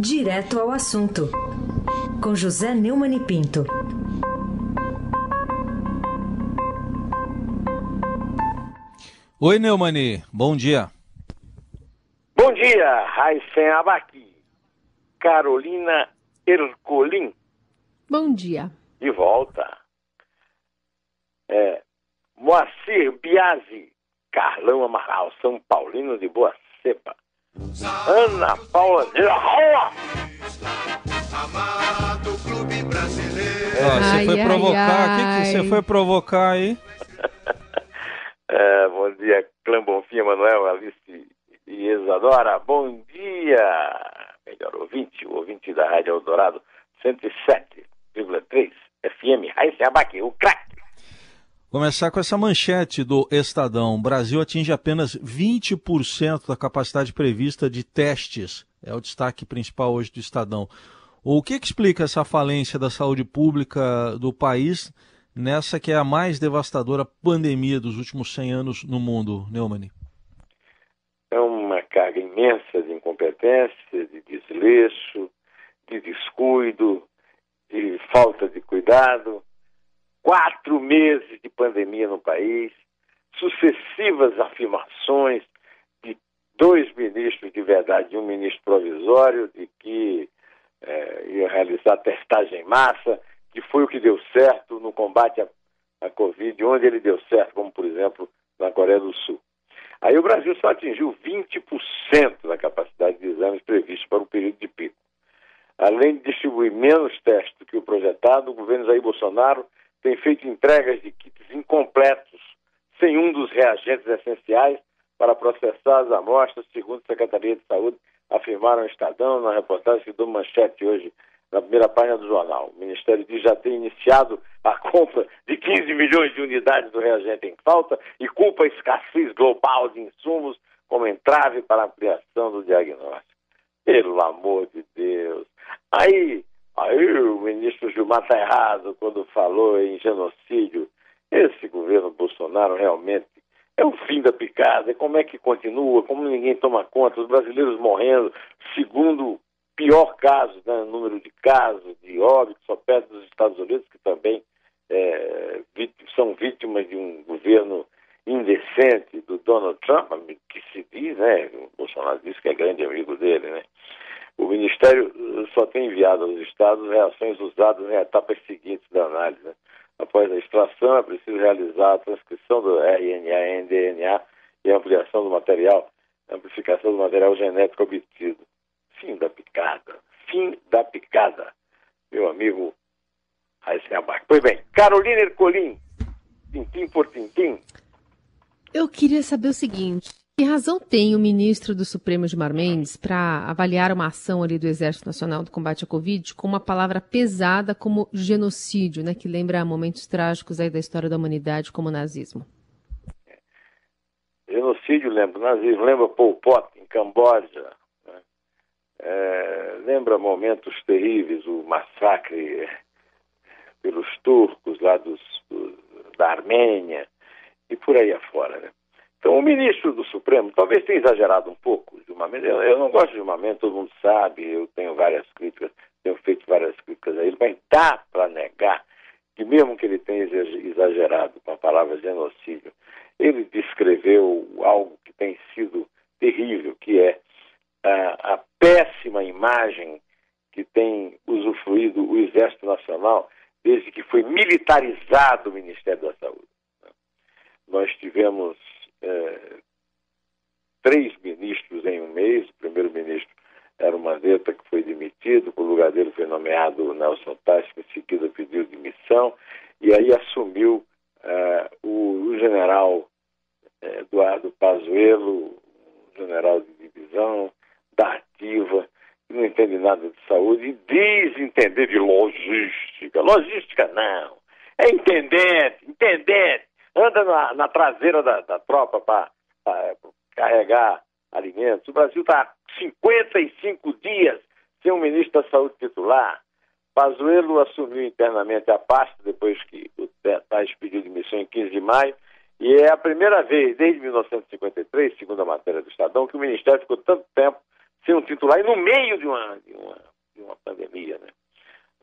Direto ao assunto, com José Neumann e Pinto. Oi, Neumani, bom dia. Bom dia, Raíssen Abaqui, Carolina Ercolim. Bom dia. De volta. É, Moacir Biasi, Carlão Amaral, São Paulino de Boa Cepa. Ana Paula de Rola. Ó, você Ai, foi ai, provocar, o que, que você foi provocar aí? É, bom dia, Clã Bonfim, Manuel, Alice e Isadora. Bom dia, melhor ouvinte, o ouvinte da Rádio Eldorado 107,3 FM. Raíssa Abaque, o craque. Começar com essa manchete do Estadão. Brasil atinge apenas 20% da capacidade prevista de testes. É o destaque principal hoje do Estadão. O que, que explica essa falência da saúde pública do país nessa que é a mais devastadora pandemia dos últimos 100 anos no mundo, Neumann? É uma carga imensa de incompetência, de desleixo, de descuido, de falta de cuidado. Quatro meses de pandemia no país, sucessivas afirmações de dois ministros de verdade um ministro provisório de que eh, ia realizar testagem em massa, que foi o que deu certo no combate à, à Covid, onde ele deu certo, como por exemplo na Coreia do Sul. Aí o Brasil só atingiu 20% da capacidade de exames previstos para o período de pico. Além de distribuir menos testes do que o projetado, o governo Jair Bolsonaro tem feito entregas de kits incompletos, sem um dos reagentes essenciais para processar as amostras, segundo a Secretaria de Saúde, afirmaram o Estadão na reportagem que dou manchete hoje na primeira página do jornal. O Ministério diz já ter iniciado a compra de 15 milhões de unidades do reagente em falta e culpa a escassez global de insumos como entrave para a ampliação do diagnóstico. Pelo amor de Deus. Aí, aí o ministro Gilmar está errado quando falou em genocídio. Esse governo Bolsonaro realmente é o fim da picada. Como é que continua? Como ninguém toma conta? Os brasileiros morrendo, segundo pior caso, né, número de casos, de óbitos, só perto dos Estados Unidos, que também é, são vítimas de um governo indecente do Donald Trump, que se diz, né? O Bolsonaro diz que é grande amigo dele, né? O Ministério só tem enviado aos estados reações usadas em etapas seguintes da análise. né? Após a extração, é preciso realizar a transcrição do RNA em DNA e ampliação do material, amplificação do material genético obtido. Fim da picada. Fim da picada. Meu amigo Raíssa Abac. Pois bem, Carolina Ercolim, tintim por tintim, Eu queria saber o seguinte: que razão tem o ministro do Supremo Gilmar Mendes para avaliar uma ação ali do Exército Nacional do Combate à Covid com uma palavra pesada como genocídio, né, que lembra momentos trágicos aí da história da humanidade como o nazismo? genocídio lembra, nazismo lembra Pol Pot em Camboja, né? É, lembra momentos terríveis, o massacre pelos turcos lá dos- da Armênia e por aí afora. Né? Então o ministro do Supremo talvez tenha exagerado um pouco, Gilmar Mendes. Eu, não gosto de Gilmar Mendes, todo mundo sabe, eu tenho várias críticas, tenho feito várias críticas a ele, mas dá para negar que mesmo que ele tenha exa- exagerado com a palavra genocídio, ele descreveu algo que tem sido terrível, que é a, a péssima imagem que tem usufruído o Exército Nacional desde que foi militarizado o Ministério da Saúde. Nós tivemos três ministros em um mês. O primeiro-ministro era o Mandetta, que foi demitido, o lugar dele foi nomeado o Nelson Tais, que em seguida pediu demissão, e aí assumiu eh, o, o general eh, Eduardo Pazuello, general de divisão, da ativa, que não entende nada de saúde e diz entender de logística. Logística não. É intendente, intendente. Anda na, na traseira da, da tropa para carregar alimentos. O Brasil está há 55 dias sem um ministro da saúde titular. Pazuello assumiu internamente a pasta depois que o Tais pediu demissão em 15 de maio. E é a primeira vez desde 1953, segundo a matéria do Estadão, que o Ministério ficou tanto tempo ser um titular e no meio de uma, de uma, de uma pandemia. Né?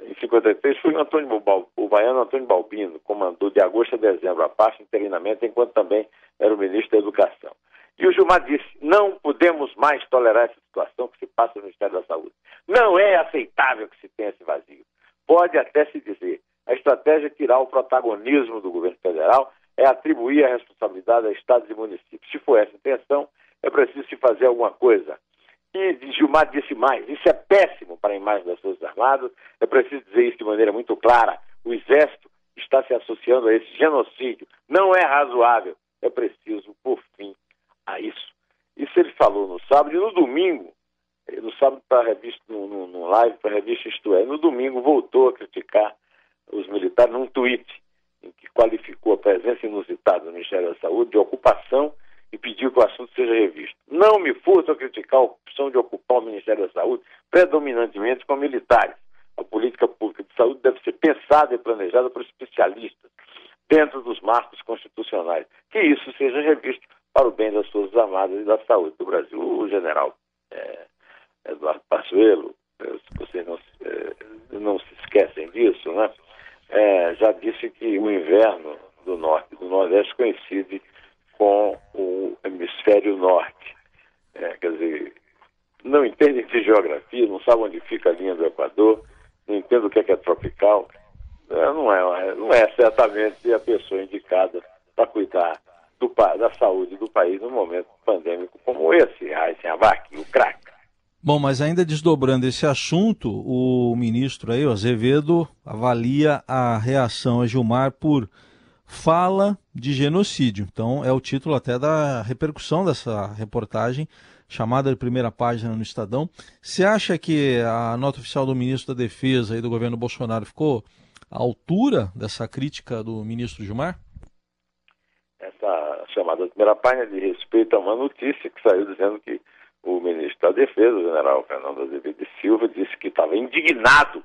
Em 53 foi o, Antônio, o baiano Antônio Balbino, comandou de agosto a dezembro a pasta interinamente, enquanto também era o ministro da Educação. E o Gilmar disse: não podemos mais tolerar essa situação que se passa no Ministério da Saúde. Não é aceitável que se tenha esse vazio. Pode até se dizer. A estratégia é tirar o protagonismo do governo federal é atribuir a responsabilidade a estados e municípios. Se for essa a intenção, é preciso se fazer alguma coisa. E Gilmar disse mais: isso é péssimo para a imagem das Forças Armadas, é preciso dizer isso de maneira muito clara. O Exército está se associando a esse genocídio. Não é razoável. É preciso, por fim, a isso. Isso ele falou no sábado e no domingo, eh, no sábado para a revista, no, no, no live para a revista Isto É, no domingo voltou a criticar os militares num tweet em que qualificou a presença inusitada do Ministério da Saúde de ocupação e pediu que o assunto seja revisto. Não me furto a criticar a opção de ocupar o Ministério da Saúde predominantemente com militares. A política pública de saúde deve ser pensada e planejada por especialistas, dentro dos marcos constitucionais. Que isso seja revisto para o bem das Forças Armadas e da saúde do Brasil. O general é, Eduardo Passuelo, é, se vocês não, é, não se esquecem disso, né? É, já disse que o inverno do norte do nordeste coincide com o hemisfério norte. É, quer dizer, não entendem de geografia, não sabem onde fica a linha do Equador, não entendem o que é, que é tropical. É, não, é, não é certamente a pessoa indicada para cuidar da saúde do país num momento pandêmico como esse, Abac, o crack. Bom, mas ainda desdobrando esse assunto, o ministro aí, o Azevedo, avalia a reação a Gilmar por fala de genocídio. Então é o título até da repercussão dessa reportagem, chamada de primeira página no Estadão. Você acha que a nota oficial do ministro da Defesa e do governo Bolsonaro ficou à altura dessa crítica do ministro Gilmar? Chamada primeira página de respeito a uma notícia que saiu dizendo que o ministro da Defesa, o general Fernando Azevedo Silva, disse que estava indignado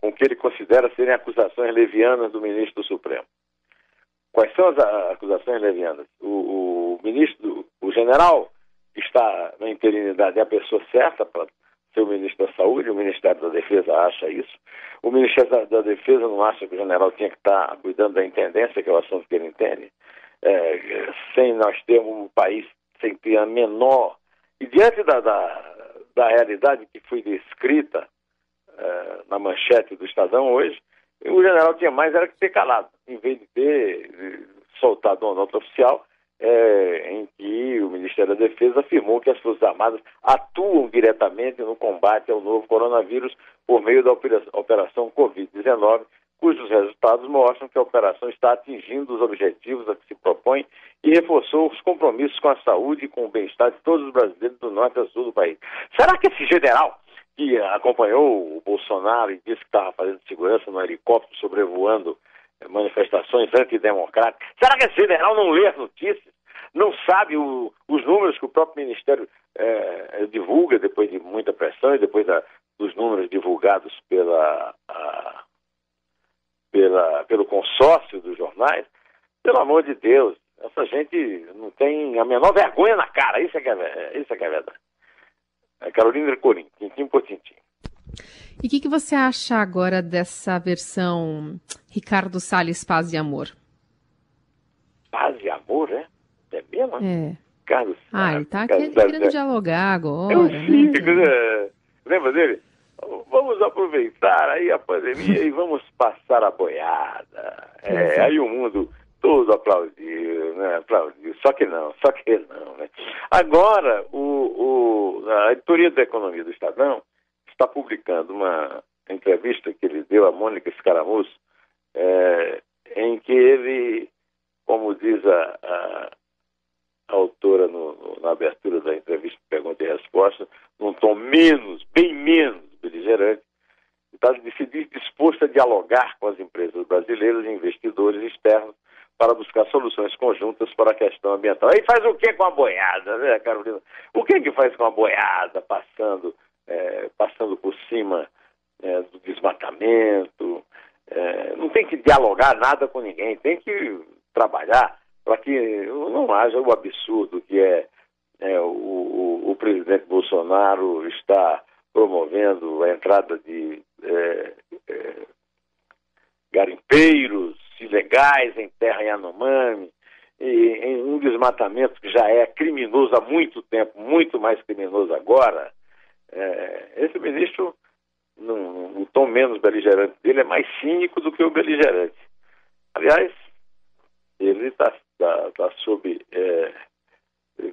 com o que ele considera serem acusações levianas do ministro do Supremo. Quais são as acusações levianas? O, o ministro, o general que está na interinidade é a pessoa certa para ser o ministro da Saúde, o Ministério da Defesa acha isso. O Ministério da, da Defesa não acha que o general tinha que estar cuidando da intendência, que é o assunto que ele entende. É, sem nós termos um país sem ter a menor e diante da, da, da realidade que foi descrita uh, na manchete do Estadão hoje, o general tinha mais era que ter calado, em vez de ter soltado uma nota oficial é, em que o Ministério da Defesa afirmou que as Forças Armadas atuam diretamente no combate ao novo coronavírus por meio da operação Covid-19 cujos resultados mostram que a operação está atingindo os objetivos a que se propõe e reforçou os compromissos com a saúde e com o bem-estar de todos os brasileiros do norte a sul do país. Será que esse general que acompanhou o Bolsonaro e disse que estava fazendo segurança no helicóptero sobrevoando eh, manifestações antidemocráticas, será que esse general não lê as notícias? Não sabe o, os números que o próprio Ministério é, divulga depois de muita pressão e depois da, dos números divulgados pela a, pela, pelo consórcio dos jornais, pelo amor de Deus, essa gente não tem a menor vergonha na cara, isso é que é, isso é, que é verdade. É Carolina Corim, tintim por tintim. E o que, que, você acha agora dessa versão Ricardo Salles Paz e Amor? Paz e Amor, é? É mesmo? É. Carlos Ah, ele tá querendo, querendo dialogar agora. É um né? né? Lembra dele? Vamos aproveitar aí a pandemia e vamos passar a boiada. É, aí o mundo todo aplaudiu, né? Aplaudiu. Só que não, só que não, né? Agora, o, o, a editoria da economia do Estadão está publicando uma entrevista que ele deu a Mônica Escaramuço, é, em que ele, como diz a, a, a autora no, no, na abertura da entrevista pergunta e resposta, num tom menos, bem menos beligerante, está disposto a dialogar com as empresas brasileiras e investidores externos para buscar soluções conjuntas para a questão ambiental. Aí faz o que com a boiada, né, Carolina? O que que faz com a boiada passando, é, passando por cima é, do desmatamento? É, não tem que dialogar nada com ninguém, tem que trabalhar para que não haja o absurdo que é é, o, o, o, presidente Bolsonaro está promovendo a entrada de é, é, garimpeiros ilegais em terra Yanomami, e, em um desmatamento que já é criminoso há muito tempo, muito mais criminoso agora, é, esse ministro, no, tom menos beligerante dele, é mais cínico do que o beligerante. Aliás, ele está tá, tá sob é,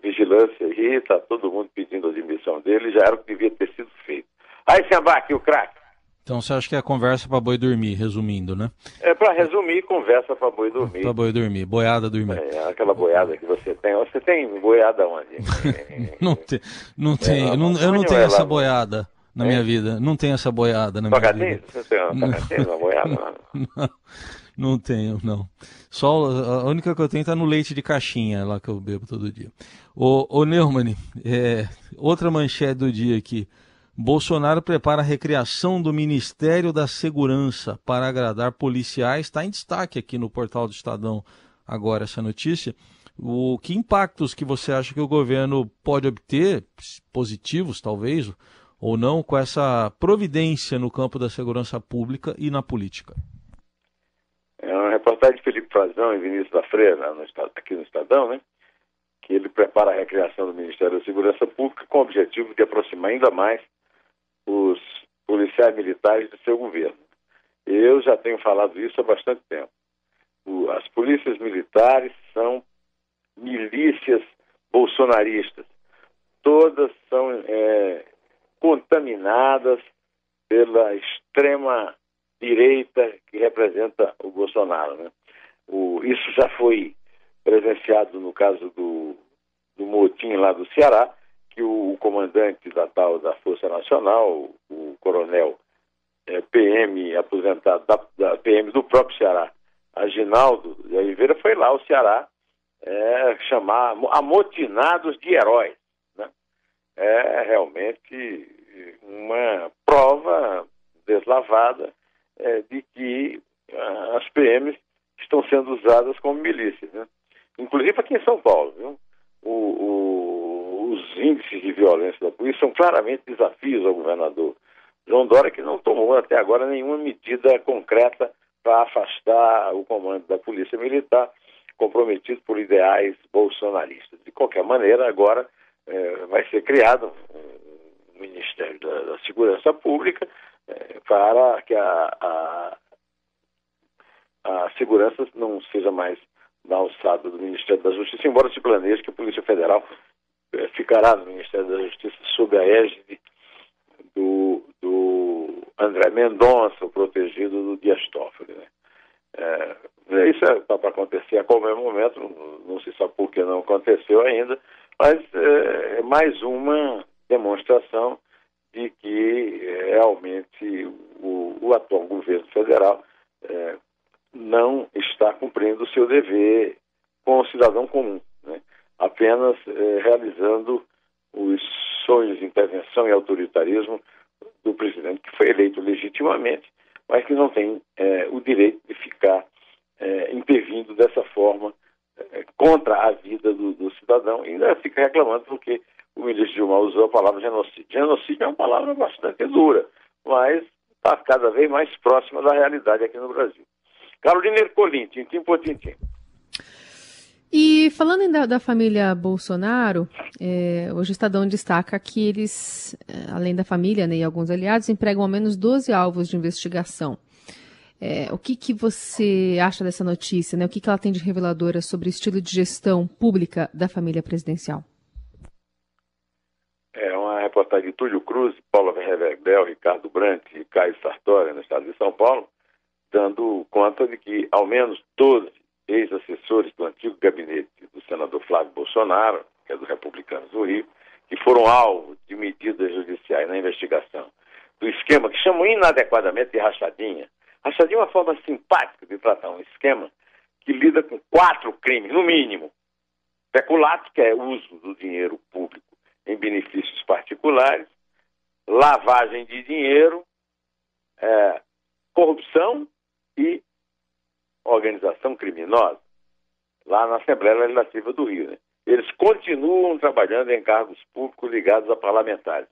vigilância aí, está todo mundo pedindo a admissão dele, já era o que devia ter sido feito. Aí, Sambac, o craque. Então você acha que é a conversa para boi dormir, resumindo, né? É para resumir, conversa para boi dormir. Para boi dormir, boiada dormir. É, aquela boiada que você tem. Você tem boiada onde? não, te, não é, tem, não, eu não tenho essa boiada na é? minha vida. Não tenho essa boiada na minha vida. Você tem uma, uma boiada? não, não tenho, não. Só a única que eu tenho está no leite de caixinha lá que eu bebo todo dia. Ô, ô Neumann, é, outra manchete do dia aqui. Bolsonaro prepara a recriação do Ministério da Segurança para agradar policiais. Está em destaque aqui no portal do Estadão agora essa notícia. O que impactos que você acha que o governo pode obter, positivos talvez, ou não, com essa providência no campo da segurança pública e na política? Reportagem de Felipe Frazão e Vinícius da Freira, no, aqui no Estadão, né? que ele prepara a recriação do Ministério da Segurança Pública com o objetivo de aproximar ainda mais os policiais militares do seu governo. Eu já tenho falado isso há bastante tempo. O, as polícias militares são milícias bolsonaristas. Todas são é, contaminadas pela extrema direita que representa o Bolsonaro. Né? O, isso já foi presenciado no caso do, do motim lá do Ceará, que o, o comandante da tal da Força Nacional, o, coronel é, PM aposentado da, da, PM do próprio Ceará, Aginaldo de Oliveira, foi lá ao Ceará é, chamar amotinados de heróis. Né? É realmente uma prova deslavada é, de que ah, as PMs estão sendo usadas como milícias. Né? Inclusive aqui em São Paulo. Viu? O, o os índices de violência da polícia são claramente desafios ao governador João Dória, que não tomou até agora nenhuma medida concreta para afastar o comando da Polícia Militar, comprometido por ideais bolsonaristas. De qualquer maneira, agora é, vai ser criado um Ministério da, da Segurança Pública para que a, a, a segurança não seja mais na alçada do Ministério da Justiça, embora se planeje que a Polícia Federal é, ficará no Ministério da Justiça sob a égide do, do André Mendonça, o protegido do Dias Toffoli. Né? É, isso está é, para acontecer a qualquer momento, não, não, se sabe por que não aconteceu ainda, mas é, é mais uma demonstração de que é, realmente o, o atual governo federal é, não está cumprindo o seu dever com o cidadão comum apenas eh, realizando os sonhos de intervenção e autoritarismo do presidente que foi eleito legitimamente, mas que não tem eh, o direito de ficar eh, intervindo dessa forma contra a vida do, do, cidadão. E ainda fica reclamando porque o ministro Dilma usou a palavra genocídio. Genocídio é uma palavra bastante dura, mas está cada vez mais próxima da realidade aqui no Brasil. Carolina Ercolim, tintim por tintim. E falando da, da família Bolsonaro, é, hoje o Estadão destaca que eles, é, além da família né, e alguns aliados, empregam ao menos 12 alvos de investigação. É, o que, que você acha dessa notícia? Né? O que, que ela tem de reveladora sobre o estilo de gestão pública da família presidencial? É uma reportagem de Túlio Cruz, Paulo Reverbel, Ricardo Brandt e Caio Sartori, no estado de São Paulo, dando conta de que ao menos 12 ex-assessores do antigo gabinete do senador Flávio Bolsonaro, que é do Republicanos do Rio, que foram alvo de medidas judiciais na investigação do esquema que chamam inadequadamente de rachadinha. Rachadinha é uma forma simpática de tratar um esquema que lida com quatro crimes, no mínimo. Peculato, que é uso do dinheiro público particulares, lavagem de dinheiro, é, corrupção e organização criminosa lá na Assembleia Legislativa do Rio. Né? eles continuam trabalhando em cargos públicos ligados a parlamentares.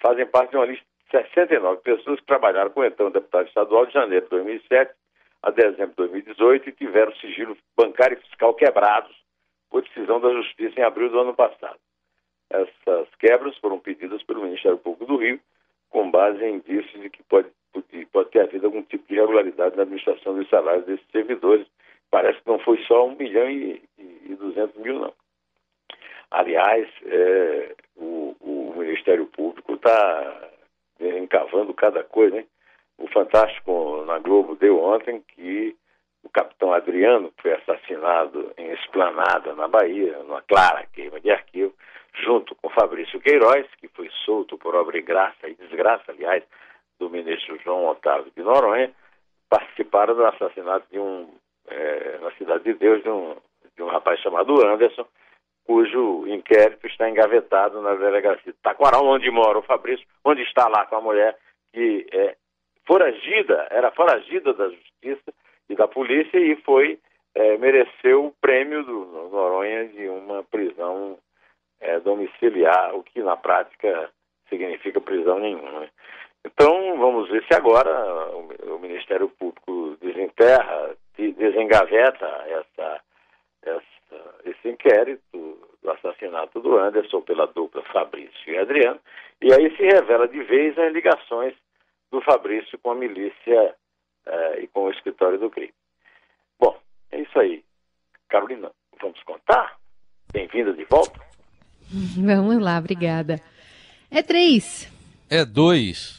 Fazem parte de uma lista de 69 pessoas que trabalharam com o então deputado estadual de janeiro de 2007 a dezembro de 2018 e tiveram sigilo bancário e fiscal quebrados por decisão da Justiça em abril do ano passado. Essas quebras foram pedidas pelo Ministério Público do Rio com base em indícios de que pode, pode ter havido algum tipo de irregularidade na administração dos salários desses servidores. Parece que não foi só um milhão e, e, 200 mil, não. Aliás, é, o, o, Ministério Público está encavando cada coisa, hein? O Fantástico na Globo deu ontem que o capitão Adriano, que foi assassinado em Esplanada, na Bahia, numa clara queima de arquivo, junto com Fabrício Queiroz, que foi solto por obra e graça e desgraça, aliás, do ministro João Otávio de Noronha, participaram do assassinato de um, é, na Cidade de Deus, de um, de um rapaz chamado Anderson, cujo inquérito está engavetado na delegacia de Taquaral, onde mora o Fabrício, onde está lá com a mulher que é foragida, era foragida da justiça e da polícia e foi, é, mereceu o prêmio do Noronha de uma prisão é, domiciliar, o que na prática significa prisão nenhuma. Né? Então, vamos ver se agora o, o Ministério Público desenterra, desengaveta essa, essa, esse inquérito do assassinato do Anderson pela dupla Fabrício e Adriano, e aí se revela de vez as ligações do Fabrício com a milícia eh, e com o escritório do crime. Bom, é isso aí. Carolina, vamos contar? Bem-vinda de volta. Vamos lá, obrigada. É três. É dois.